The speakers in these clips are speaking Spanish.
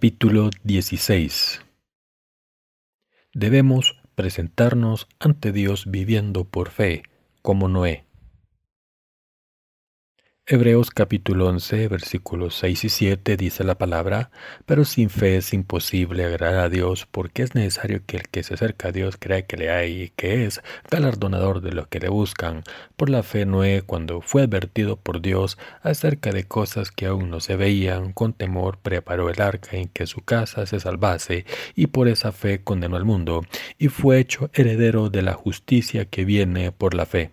Capítulo 16 Debemos presentarnos ante Dios viviendo por fe, como Noé. Hebreos capítulo 11, versículos 6 y 7 dice la palabra, pero sin fe es imposible agradar a Dios porque es necesario que el que se acerca a Dios crea que le hay y que es galardonador de los que le buscan. Por la fe Noé, cuando fue advertido por Dios acerca de cosas que aún no se veían, con temor preparó el arca en que su casa se salvase y por esa fe condenó al mundo y fue hecho heredero de la justicia que viene por la fe.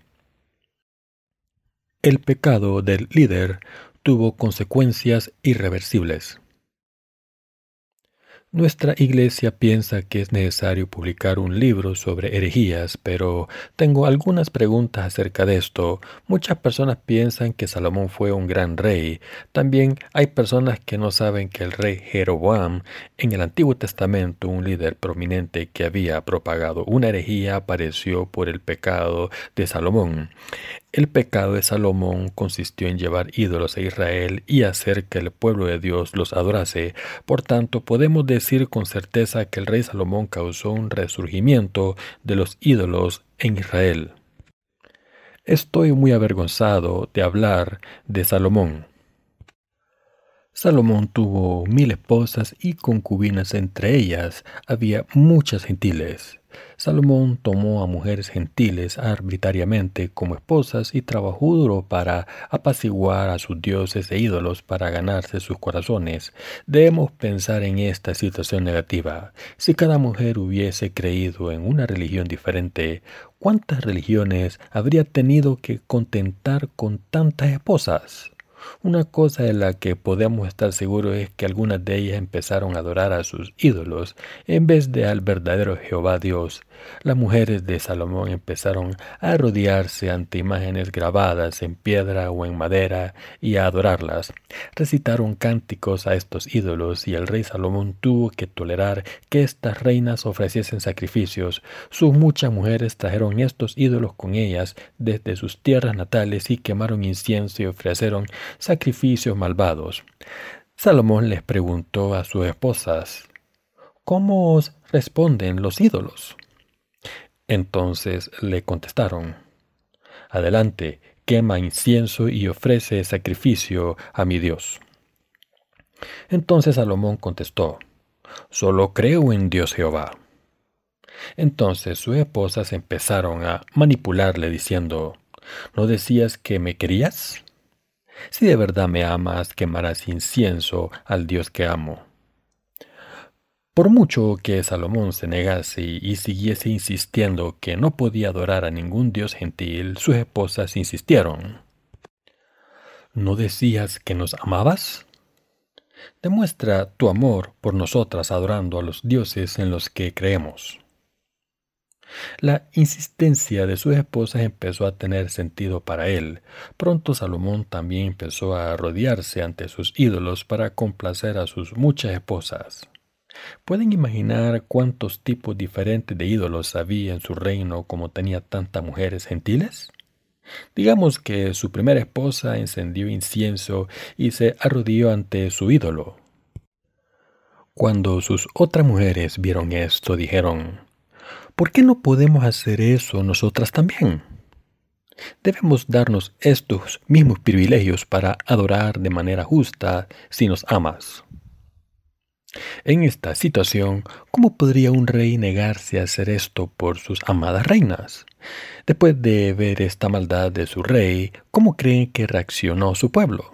El pecado del líder tuvo consecuencias irreversibles. Nuestra iglesia piensa que es necesario publicar un libro sobre herejías, pero tengo algunas preguntas acerca de esto. Muchas personas piensan que Salomón fue un gran rey. También hay personas que no saben que el rey Jeroboam, en el Antiguo Testamento, un líder prominente que había propagado una herejía, apareció por el pecado de Salomón. El pecado de Salomón consistió en llevar ídolos a Israel y hacer que el pueblo de Dios los adorase. Por tanto, podemos decir con certeza que el rey Salomón causó un resurgimiento de los ídolos en Israel. Estoy muy avergonzado de hablar de Salomón. Salomón tuvo mil esposas y concubinas, entre ellas había muchas gentiles. Salomón tomó a mujeres gentiles arbitrariamente como esposas y trabajó duro para apaciguar a sus dioses e ídolos para ganarse sus corazones. Debemos pensar en esta situación negativa. Si cada mujer hubiese creído en una religión diferente, ¿cuántas religiones habría tenido que contentar con tantas esposas? Una cosa de la que podemos estar seguros es que algunas de ellas empezaron a adorar a sus ídolos en vez de al verdadero Jehová Dios. Las mujeres de Salomón empezaron a rodearse ante imágenes grabadas en piedra o en madera y a adorarlas. Recitaron cánticos a estos ídolos y el rey Salomón tuvo que tolerar que estas reinas ofreciesen sacrificios. Sus muchas mujeres trajeron estos ídolos con ellas desde sus tierras natales y quemaron incienso y ofrecieron sacrificios malvados. Salomón les preguntó a sus esposas, ¿Cómo os responden los ídolos? Entonces le contestaron, Adelante, quema incienso y ofrece sacrificio a mi Dios. Entonces Salomón contestó, Solo creo en Dios Jehová. Entonces sus esposas empezaron a manipularle diciendo, ¿No decías que me querías? Si de verdad me amas, quemarás incienso al Dios que amo. Por mucho que Salomón se negase y siguiese insistiendo que no podía adorar a ningún dios gentil, sus esposas insistieron. ¿No decías que nos amabas? Demuestra tu amor por nosotras adorando a los dioses en los que creemos. La insistencia de sus esposas empezó a tener sentido para él. Pronto Salomón también empezó a rodearse ante sus ídolos para complacer a sus muchas esposas. ¿Pueden imaginar cuántos tipos diferentes de ídolos había en su reino como tenía tantas mujeres gentiles? Digamos que su primera esposa encendió incienso y se arrodilló ante su ídolo. Cuando sus otras mujeres vieron esto, dijeron, ¿Por qué no podemos hacer eso nosotras también? Debemos darnos estos mismos privilegios para adorar de manera justa si nos amas. En esta situación, ¿cómo podría un rey negarse a hacer esto por sus amadas reinas? Después de ver esta maldad de su rey, ¿cómo creen que reaccionó su pueblo?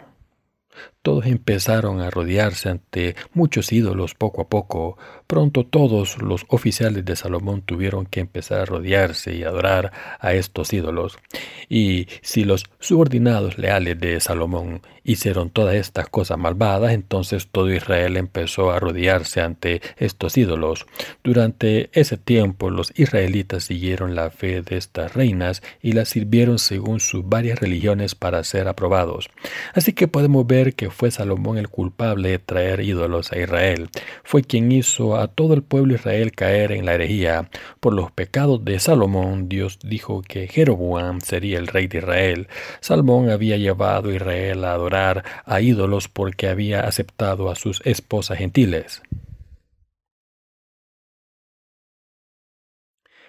Todos empezaron a rodearse ante muchos ídolos poco a poco. Pronto todos los oficiales de Salomón tuvieron que empezar a rodearse y adorar a estos ídolos. Y si los subordinados leales de Salomón hicieron todas estas cosas malvadas, entonces todo Israel empezó a rodearse ante estos ídolos. Durante ese tiempo los israelitas siguieron la fe de estas reinas y las sirvieron según sus varias religiones para ser aprobados. Así que podemos ver que fue Salomón el culpable de traer ídolos a Israel. Fue quien hizo a todo el pueblo Israel caer en la herejía. Por los pecados de Salomón, Dios dijo que Jeroboam sería el rey de Israel. Salomón había llevado a Israel a adorar a ídolos porque había aceptado a sus esposas gentiles.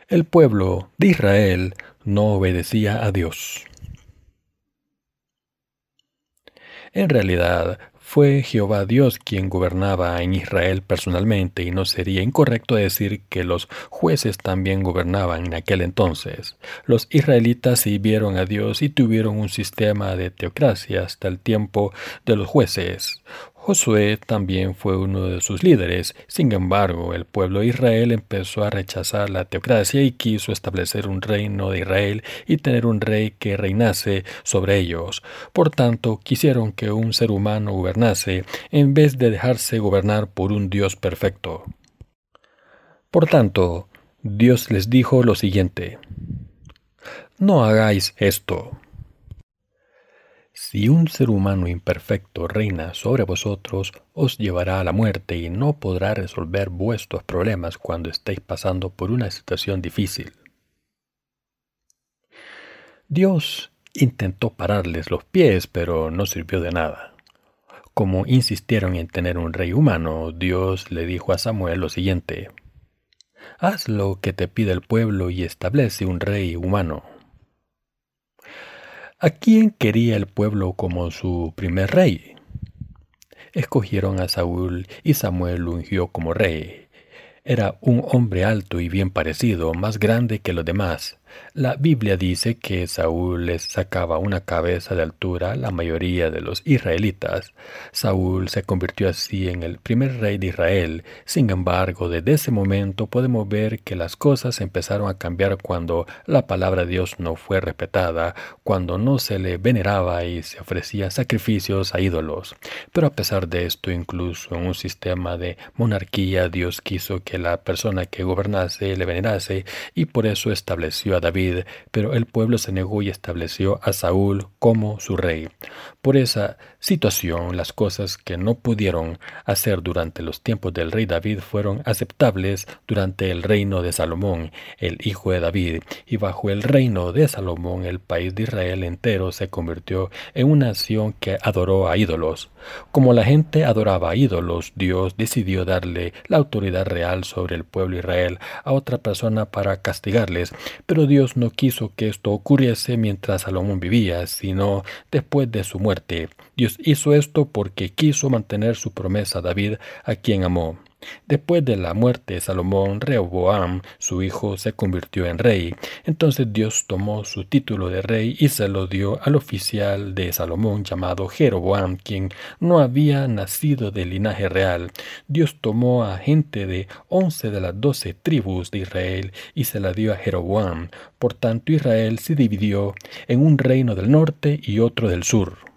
El pueblo de Israel no obedecía a Dios. En realidad, fue Jehová Dios quien gobernaba en Israel personalmente y no sería incorrecto decir que los jueces también gobernaban en aquel entonces. Los israelitas sirvieron a Dios y tuvieron un sistema de teocracia hasta el tiempo de los jueces. Josué también fue uno de sus líderes. Sin embargo, el pueblo de Israel empezó a rechazar la teocracia y quiso establecer un reino de Israel y tener un rey que reinase sobre ellos. Por tanto, quisieron que un ser humano gobernase en vez de dejarse gobernar por un Dios perfecto. Por tanto, Dios les dijo lo siguiente. No hagáis esto. Si un ser humano imperfecto reina sobre vosotros, os llevará a la muerte y no podrá resolver vuestros problemas cuando estéis pasando por una situación difícil. Dios intentó pararles los pies, pero no sirvió de nada. Como insistieron en tener un rey humano, Dios le dijo a Samuel lo siguiente, Haz lo que te pide el pueblo y establece un rey humano. ¿A quién quería el pueblo como su primer rey? Escogieron a Saúl y Samuel lo ungió como rey. Era un hombre alto y bien parecido, más grande que los demás. La Biblia dice que Saúl les sacaba una cabeza de altura a la mayoría de los israelitas. Saúl se convirtió así en el primer rey de Israel. Sin embargo, desde ese momento podemos ver que las cosas empezaron a cambiar cuando la palabra de Dios no fue respetada, cuando no se le veneraba y se ofrecía sacrificios a ídolos. Pero a pesar de esto, incluso en un sistema de monarquía, Dios quiso que la persona que gobernase le venerase y por eso estableció a David, pero el pueblo se negó y estableció a Saúl como su rey. Por esa situación, las cosas que no pudieron hacer durante los tiempos del rey David fueron aceptables durante el reino de Salomón, el hijo de David, y bajo el reino de Salomón el país de Israel entero se convirtió en una nación que adoró a ídolos. Como la gente adoraba a ídolos, Dios decidió darle la autoridad real sobre el pueblo de Israel a otra persona para castigarles, pero no quiso que esto ocurriese mientras Salomón vivía, sino después de su muerte. Dios hizo esto porque quiso mantener su promesa a David, a quien amó. Después de la muerte de Salomón, Rehoboam, su hijo, se convirtió en rey. Entonces Dios tomó su título de rey y se lo dio al oficial de Salomón llamado Jeroboam, quien no había nacido de linaje real. Dios tomó a gente de once de las doce tribus de Israel y se la dio a Jeroboam. Por tanto, Israel se dividió en un reino del norte y otro del sur.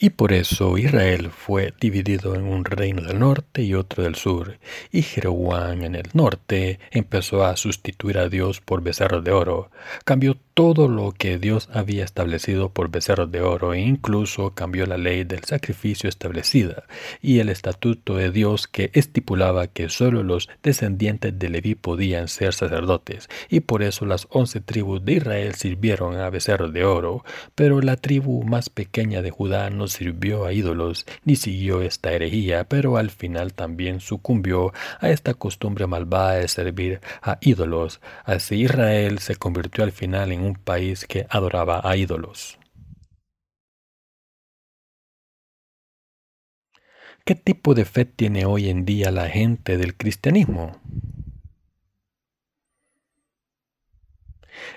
Y por eso Israel fue dividido en un reino del norte y otro del sur, y Jeroboam en el norte empezó a sustituir a Dios por becerros de oro, cambió todo lo que Dios había establecido por becerros de oro e incluso cambió la ley del sacrificio establecida y el estatuto de Dios que estipulaba que sólo los descendientes de Leví podían ser sacerdotes y por eso las once tribus de Israel sirvieron a becerros de oro, pero la tribu más pequeña de Judá no sirvió a ídolos ni siguió esta herejía, pero al final también sucumbió a esta costumbre malvada de servir a ídolos. Así Israel se convirtió al final en país que adoraba a ídolos. ¿Qué tipo de fe tiene hoy en día la gente del cristianismo?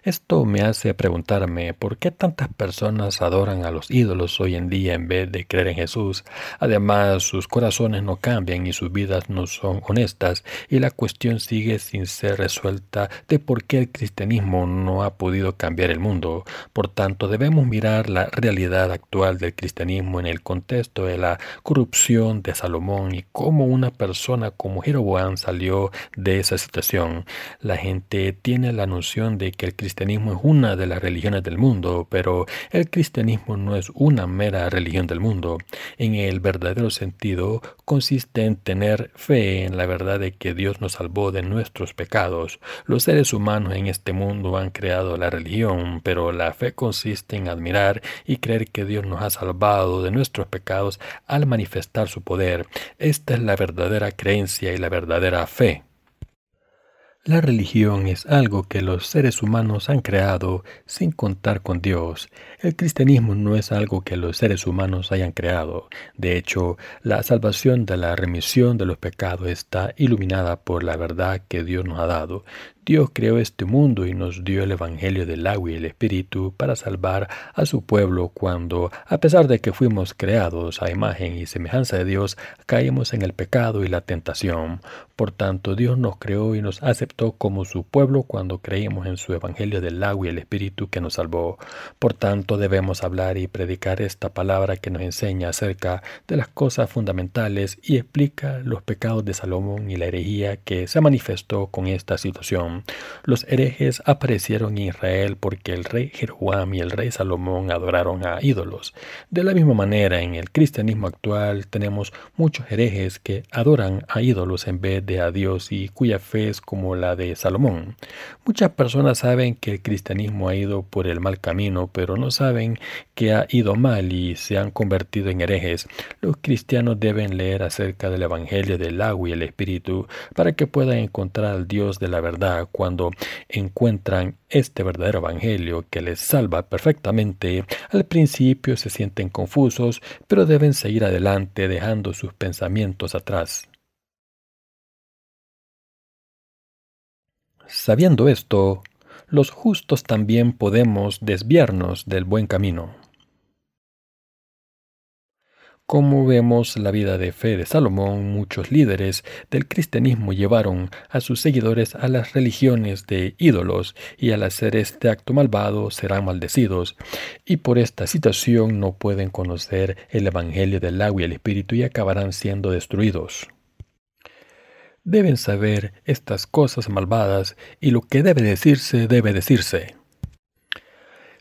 Esto me hace preguntarme por qué tantas personas adoran a los ídolos hoy en día en vez de creer en Jesús. Además, sus corazones no cambian y sus vidas no son honestas y la cuestión sigue sin ser resuelta de por qué el cristianismo no ha podido cambiar el mundo. Por tanto, debemos mirar la realidad actual del cristianismo en el contexto de la corrupción de Salomón y cómo una persona como Jeroboam salió de esa situación. La gente tiene la noción de que el cristianismo es una de las religiones del mundo, pero el cristianismo no es una mera religión del mundo. En el verdadero sentido consiste en tener fe en la verdad de que Dios nos salvó de nuestros pecados. Los seres humanos en este mundo han creado la religión, pero la fe consiste en admirar y creer que Dios nos ha salvado de nuestros pecados al manifestar su poder. Esta es la verdadera creencia y la verdadera fe. La religión es algo que los seres humanos han creado sin contar con Dios. El cristianismo no es algo que los seres humanos hayan creado. De hecho, la salvación de la remisión de los pecados está iluminada por la verdad que Dios nos ha dado. Dios creó este mundo y nos dio el Evangelio del agua y el Espíritu para salvar a su pueblo cuando, a pesar de que fuimos creados a imagen y semejanza de Dios, caímos en el pecado y la tentación. Por tanto, Dios nos creó y nos aceptó como su pueblo cuando creímos en su Evangelio del agua y el Espíritu que nos salvó. Por tanto, debemos hablar y predicar esta palabra que nos enseña acerca de las cosas fundamentales y explica los pecados de Salomón y la herejía que se manifestó con esta situación. Los herejes aparecieron en Israel porque el rey Jeroboam y el rey Salomón adoraron a ídolos. De la misma manera, en el cristianismo actual tenemos muchos herejes que adoran a ídolos en vez de a Dios y cuya fe es como la de Salomón. Muchas personas saben que el cristianismo ha ido por el mal camino, pero no saben que ha ido mal y se han convertido en herejes. Los cristianos deben leer acerca del Evangelio del agua y el Espíritu para que puedan encontrar al Dios de la verdad cuando encuentran este verdadero Evangelio que les salva perfectamente, al principio se sienten confusos, pero deben seguir adelante dejando sus pensamientos atrás. Sabiendo esto, los justos también podemos desviarnos del buen camino. Como vemos la vida de fe de Salomón, muchos líderes del cristianismo llevaron a sus seguidores a las religiones de ídolos y al hacer este acto malvado serán maldecidos y por esta situación no pueden conocer el Evangelio del agua y el Espíritu y acabarán siendo destruidos. Deben saber estas cosas malvadas y lo que debe decirse debe decirse.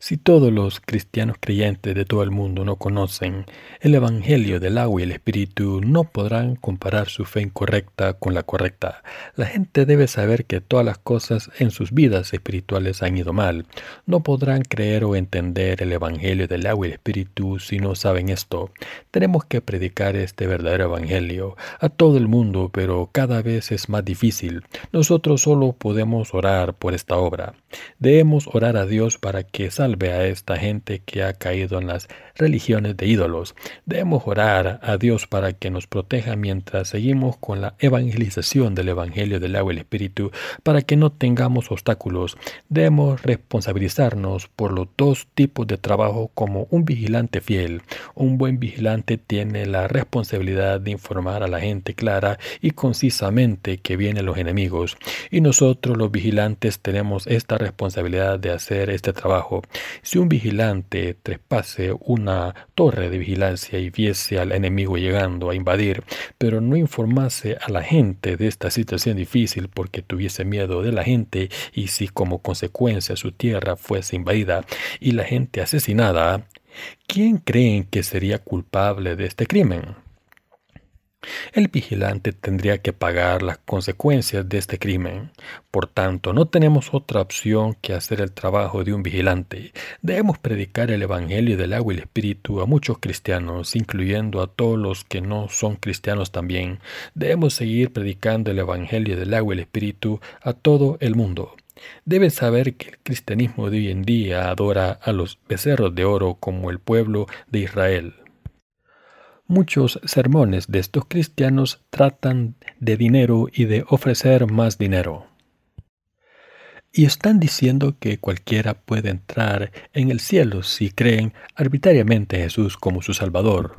Si todos los cristianos creyentes de todo el mundo no conocen el Evangelio del agua y el Espíritu, no podrán comparar su fe incorrecta con la correcta. La gente debe saber que todas las cosas en sus vidas espirituales han ido mal. No podrán creer o entender el Evangelio del agua y el Espíritu si no saben esto. Tenemos que predicar este verdadero Evangelio a todo el mundo, pero cada vez es más difícil. Nosotros solo podemos orar por esta obra. Debemos orar a Dios para que salga a esta gente que ha caído en las religiones de ídolos. Debemos orar a Dios para que nos proteja mientras seguimos con la evangelización del Evangelio del agua y el Espíritu, para que no tengamos obstáculos. Debemos responsabilizarnos por los dos tipos de trabajo como un vigilante fiel. Un buen vigilante tiene la responsabilidad de informar a la gente clara y concisamente que vienen los enemigos. Y nosotros los vigilantes tenemos esta responsabilidad de hacer este trabajo. Si un vigilante trespase una torre de vigilancia y viese al enemigo llegando a invadir, pero no informase a la gente de esta situación difícil porque tuviese miedo de la gente y si como consecuencia su tierra fuese invadida y la gente asesinada, ¿quién creen que sería culpable de este crimen? El vigilante tendría que pagar las consecuencias de este crimen. Por tanto, no tenemos otra opción que hacer el trabajo de un vigilante. Debemos predicar el Evangelio del agua y el Espíritu a muchos cristianos, incluyendo a todos los que no son cristianos también. Debemos seguir predicando el Evangelio del agua y el Espíritu a todo el mundo. Deben saber que el cristianismo de hoy en día adora a los becerros de oro como el pueblo de Israel. Muchos sermones de estos cristianos tratan de dinero y de ofrecer más dinero. Y están diciendo que cualquiera puede entrar en el cielo si creen arbitrariamente a Jesús como su Salvador.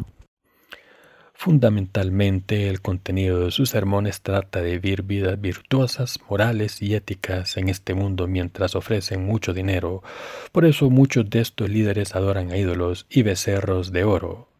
Fundamentalmente el contenido de sus sermones trata de vivir vidas virtuosas, morales y éticas en este mundo mientras ofrecen mucho dinero. Por eso muchos de estos líderes adoran a ídolos y becerros de oro.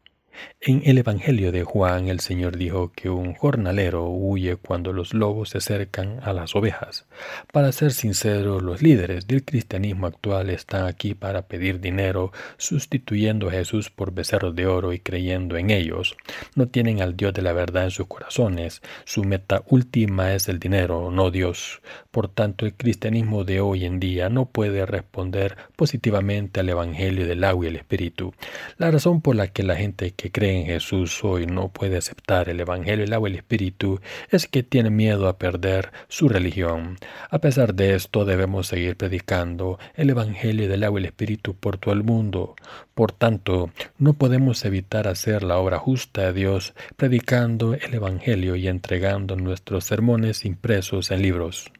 En el Evangelio de Juan el Señor dijo que un jornalero huye cuando los lobos se acercan a las ovejas. Para ser sincero, los líderes del cristianismo actual están aquí para pedir dinero, sustituyendo a Jesús por becerros de oro y creyendo en ellos. No tienen al Dios de la verdad en sus corazones. Su meta última es el dinero, no Dios. Por tanto, el cristianismo de hoy en día no puede responder positivamente al Evangelio del agua y el Espíritu. La razón por la que la gente que cree en Jesús hoy no puede aceptar el Evangelio, el agua y el Espíritu es que tiene miedo a perder su religión. A pesar de esto, debemos seguir predicando el Evangelio del agua y el Espíritu por todo el mundo. Por tanto, no podemos evitar hacer la obra justa de Dios predicando el Evangelio y entregando nuestros sermones impresos en libros.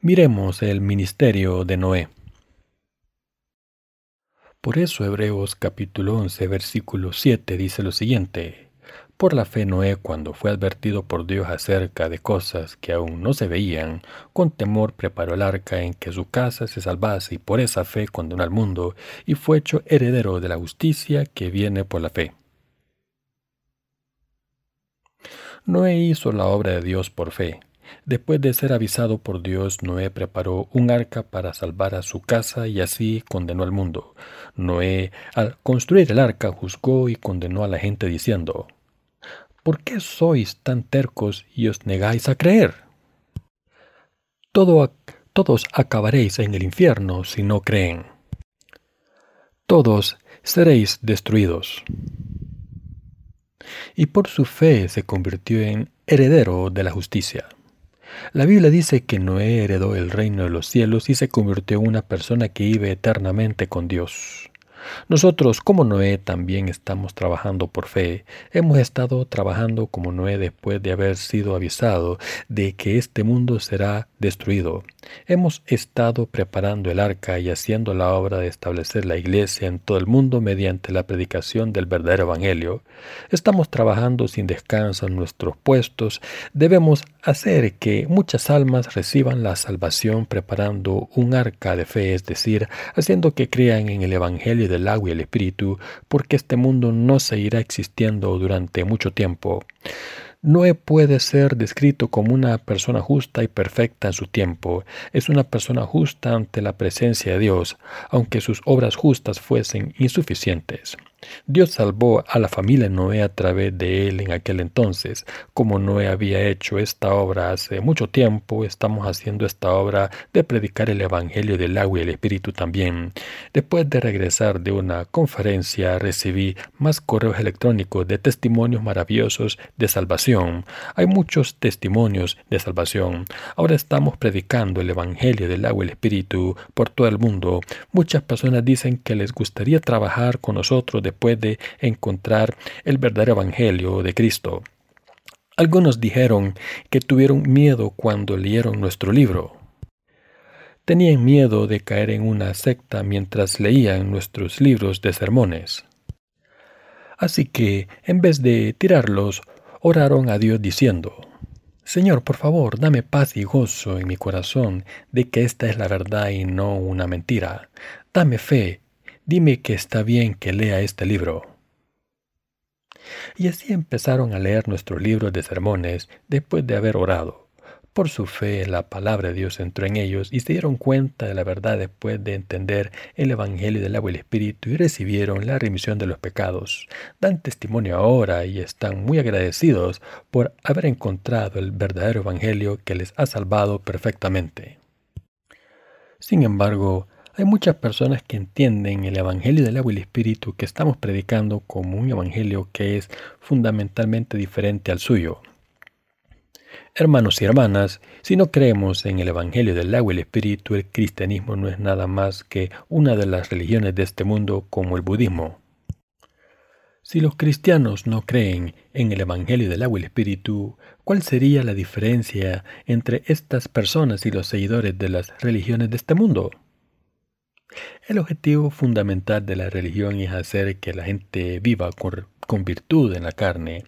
Miremos el ministerio de Noé. Por eso Hebreos capítulo 11 versículo 7 dice lo siguiente. Por la fe Noé, cuando fue advertido por Dios acerca de cosas que aún no se veían, con temor preparó el arca en que su casa se salvase y por esa fe condenó al mundo y fue hecho heredero de la justicia que viene por la fe. Noé hizo la obra de Dios por fe, Después de ser avisado por Dios, Noé preparó un arca para salvar a su casa y así condenó al mundo. Noé, al construir el arca, juzgó y condenó a la gente diciendo, ¿Por qué sois tan tercos y os negáis a creer? todos acabaréis en el infierno si no creen. Todos seréis destruidos. Y por su fe se convirtió en heredero de la justicia. La Biblia dice que Noé heredó el reino de los cielos y se convirtió en una persona que vive eternamente con Dios. Nosotros, como Noé, también estamos trabajando por fe. Hemos estado trabajando como Noé después de haber sido avisado de que este mundo será destruido. Hemos estado preparando el arca y haciendo la obra de establecer la iglesia en todo el mundo mediante la predicación del verdadero evangelio. Estamos trabajando sin descanso en nuestros puestos. Debemos hacer que muchas almas reciban la salvación preparando un arca de fe, es decir, haciendo que crean en el evangelio del agua y el espíritu, porque este mundo no seguirá existiendo durante mucho tiempo. Noé puede ser descrito como una persona justa y perfecta en su tiempo. Es una persona justa ante la presencia de Dios, aunque sus obras justas fuesen insuficientes. Dios salvó a la familia Noé a través de él en aquel entonces. Como Noé había hecho esta obra hace mucho tiempo, estamos haciendo esta obra de predicar el Evangelio del agua y el Espíritu también. Después de regresar de una conferencia, recibí más correos electrónicos de testimonios maravillosos de salvación. Hay muchos testimonios de salvación. Ahora estamos predicando el Evangelio del agua y el Espíritu por todo el mundo. Muchas personas dicen que les gustaría trabajar con nosotros después de encontrar el verdadero Evangelio de Cristo. Algunos dijeron que tuvieron miedo cuando leyeron nuestro libro. Tenían miedo de caer en una secta mientras leían nuestros libros de sermones. Así que, en vez de tirarlos, oraron a Dios diciendo, Señor, por favor, dame paz y gozo en mi corazón de que esta es la verdad y no una mentira. Dame fe Dime que está bien que lea este libro. Y así empezaron a leer nuestro libro de sermones después de haber orado. Por su fe la palabra de Dios entró en ellos y se dieron cuenta de la verdad después de entender el Evangelio del agua y el Espíritu y recibieron la remisión de los pecados. Dan testimonio ahora y están muy agradecidos por haber encontrado el verdadero Evangelio que les ha salvado perfectamente. Sin embargo, hay muchas personas que entienden el Evangelio del agua y el Espíritu que estamos predicando como un Evangelio que es fundamentalmente diferente al suyo. Hermanos y hermanas, si no creemos en el Evangelio del agua y el Espíritu, el cristianismo no es nada más que una de las religiones de este mundo como el budismo. Si los cristianos no creen en el Evangelio del agua y el Espíritu, ¿cuál sería la diferencia entre estas personas y los seguidores de las religiones de este mundo? El objetivo fundamental de la religión es hacer que la gente viva con, virtud en la carne.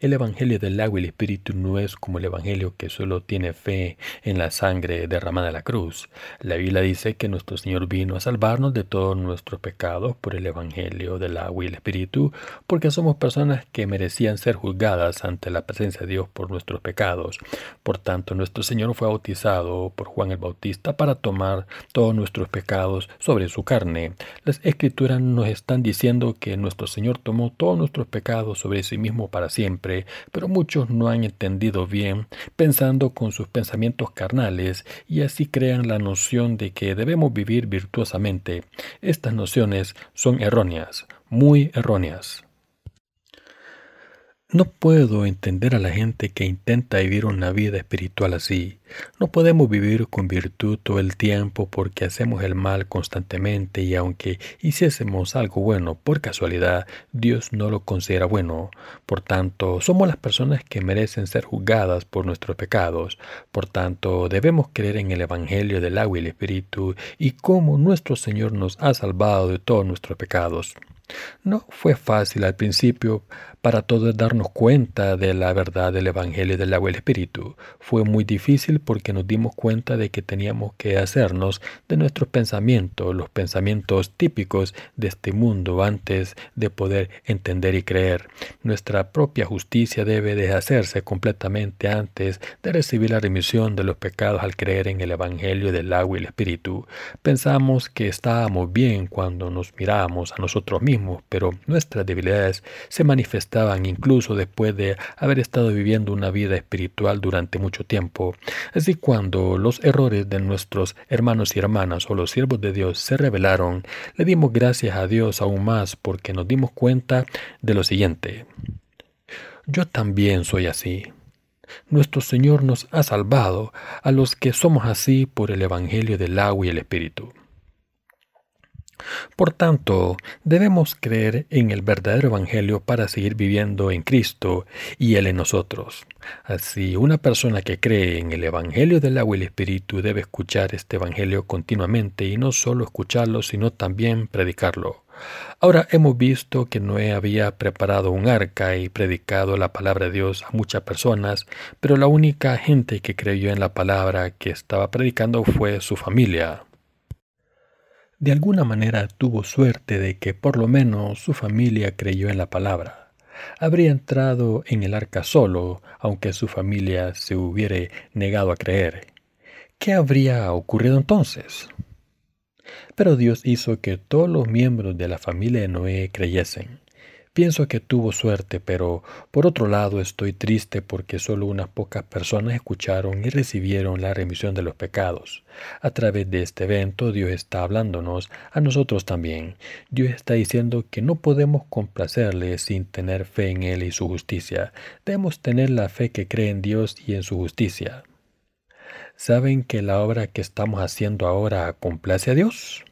El Evangelio del agua y el Espíritu no es como el Evangelio que solo tiene fe en la sangre derramada en la cruz. La Biblia dice que nuestro Señor vino a salvarnos de todos nuestros pecados por el Evangelio del agua y el Espíritu, porque somos personas que merecían ser juzgadas ante la presencia de Dios por nuestros pecados. Por tanto, nuestro Señor fue bautizado por Juan el Bautista para tomar todos nuestros pecados sobre su carne. Las Escrituras nos están diciendo que nuestro Señor tomó todos nuestros pecados sobre sí mismo para siempre, pero muchos no han entendido bien, pensando con sus pensamientos carnales, y así crean la noción de que debemos vivir virtuosamente. Estas nociones son erróneas, muy erróneas. No puedo entender a la gente que intenta vivir una vida espiritual así. No podemos vivir con virtud todo el tiempo porque hacemos el mal constantemente y aunque hiciésemos algo bueno por casualidad, Dios no lo considera bueno. Por tanto, somos las personas que merecen ser juzgadas por nuestros pecados. Por tanto, debemos creer en el Evangelio del agua y el Espíritu y cómo nuestro Señor nos ha salvado de todos nuestros pecados. No fue fácil al principio para todos darnos cuenta de la verdad del Evangelio del agua y el Espíritu. Fue muy difícil porque nos dimos cuenta de que teníamos que hacernos de nuestros pensamientos, los pensamientos típicos de este mundo antes de poder entender y creer. Nuestra propia justicia debe de hacerse completamente antes de recibir la remisión de los pecados al creer en el Evangelio del agua y el Espíritu. Pensamos que estábamos bien cuando nos mirábamos a nosotros mismos, pero nuestras debilidades se manifestaron estaban incluso después de haber estado viviendo una vida espiritual durante mucho tiempo. Así cuando los errores de nuestros hermanos y hermanas o los siervos de Dios se revelaron, le dimos gracias a Dios aún más porque nos dimos cuenta de lo siguiente. Yo también soy así. Nuestro Señor nos ha salvado a los que somos así por el Evangelio del agua y el Espíritu. Por tanto, debemos creer en el verdadero Evangelio para seguir viviendo en Cristo y Él en nosotros. Así, una persona que cree en el Evangelio del agua y el Espíritu debe escuchar este Evangelio continuamente y no solo escucharlo, sino también predicarlo. Ahora hemos visto que Noé había preparado un arca y predicado la palabra de Dios a muchas personas, pero la única gente que creyó en la palabra que estaba predicando fue su familia. De alguna manera tuvo suerte de que por lo menos su familia creyó en la palabra. Habría entrado en el arca solo, aunque su familia se hubiere negado a creer. ¿Qué habría ocurrido entonces? Pero Dios hizo que todos los miembros de la familia de Noé creyesen. Pienso que tuvo suerte, pero por otro lado estoy triste porque solo unas pocas personas escucharon y recibieron la remisión de los pecados. A través de este evento Dios está hablándonos a nosotros también. Dios está diciendo que no podemos complacerle sin tener fe en Él y su justicia. Debemos tener la fe que cree en Dios y en su justicia. ¿Saben que la obra que estamos haciendo ahora complace a Dios?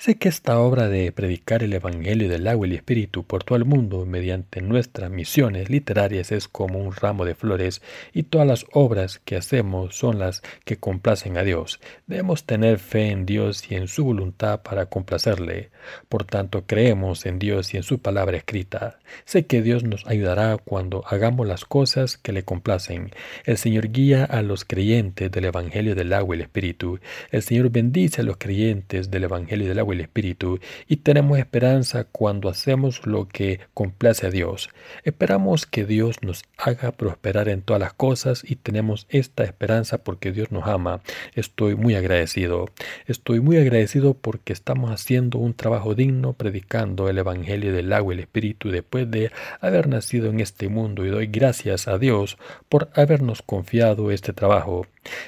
Sé que esta obra de predicar el Evangelio del agua y el Espíritu por todo el mundo mediante nuestras misiones literarias es como un ramo de flores y todas las obras que hacemos son las que complacen a Dios. Debemos tener fe en Dios y en su voluntad para complacerle. Por tanto, creemos en Dios y en su palabra escrita. Sé que Dios nos ayudará cuando hagamos las cosas que le complacen. El Señor guía a los creyentes del Evangelio del agua y el Espíritu. El Señor bendice a los creyentes del Evangelio del agua el Espíritu y tenemos esperanza cuando hacemos lo que complace a Dios. Esperamos que Dios nos haga prosperar en todas las cosas y tenemos esta esperanza porque Dios nos ama. Estoy muy agradecido. Estoy muy agradecido porque estamos haciendo un trabajo digno predicando el Evangelio del agua y el Espíritu después de haber nacido en este mundo y doy gracias a Dios por habernos confiado este trabajo.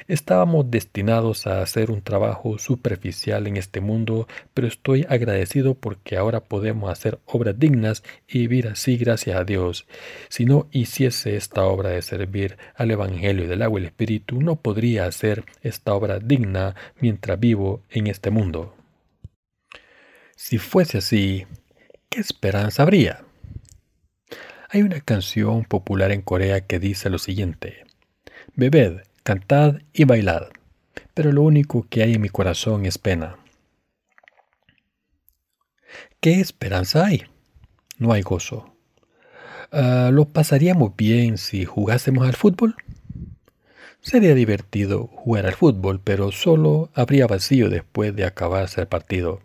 Estábamos destinados a hacer un trabajo superficial en este mundo, pero estoy agradecido porque ahora podemos hacer obras dignas y vivir así gracias a Dios. Si no hiciese esta obra de servir al Evangelio del agua y el Espíritu, no podría hacer esta obra digna mientras vivo en este mundo. Si fuese así, ¿qué esperanza habría? Hay una canción popular en Corea que dice lo siguiente, Bebed, cantad y bailad, pero lo único que hay en mi corazón es pena. ¿Qué esperanza hay? No hay gozo. Ah, ¿Lo pasaríamos bien si jugásemos al fútbol? Sería divertido jugar al fútbol, pero solo habría vacío después de acabarse el partido.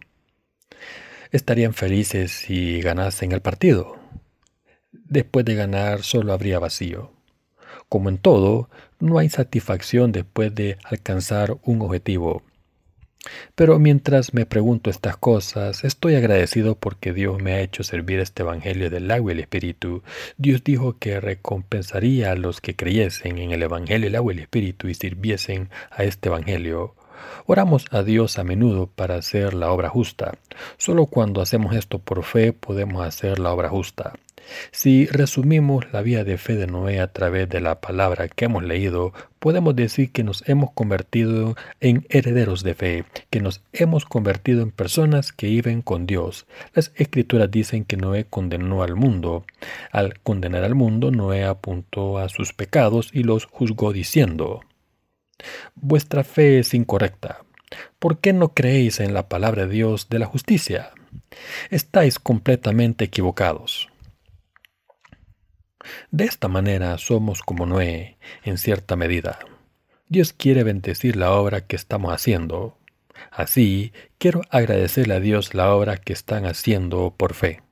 Estarían felices si ganasen el partido. Después de ganar solo habría vacío. Como en todo, no hay satisfacción después de alcanzar un objetivo. Pero mientras me pregunto estas cosas, estoy agradecido porque Dios me ha hecho servir este Evangelio del agua y el Espíritu. Dios dijo que recompensaría a los que creyesen en el Evangelio del agua y el Espíritu y sirviesen a este Evangelio. Oramos a Dios a menudo para hacer la obra justa. Solo cuando hacemos esto por fe podemos hacer la obra justa. Si resumimos la vida de fe de Noé a través de la palabra que hemos leído, podemos decir que nos hemos convertido en herederos de fe, que nos hemos convertido en personas que viven con Dios. Las escrituras dicen que Noé condenó al mundo. Al condenar al mundo, Noé apuntó a sus pecados y los juzgó diciendo, Vuestra fe es incorrecta. ¿Por qué no creéis en la palabra de Dios de la justicia? Estáis completamente equivocados. De esta manera somos como Noé, en cierta medida. Dios quiere bendecir la obra que estamos haciendo. Así, quiero agradecerle a Dios la obra que están haciendo por fe.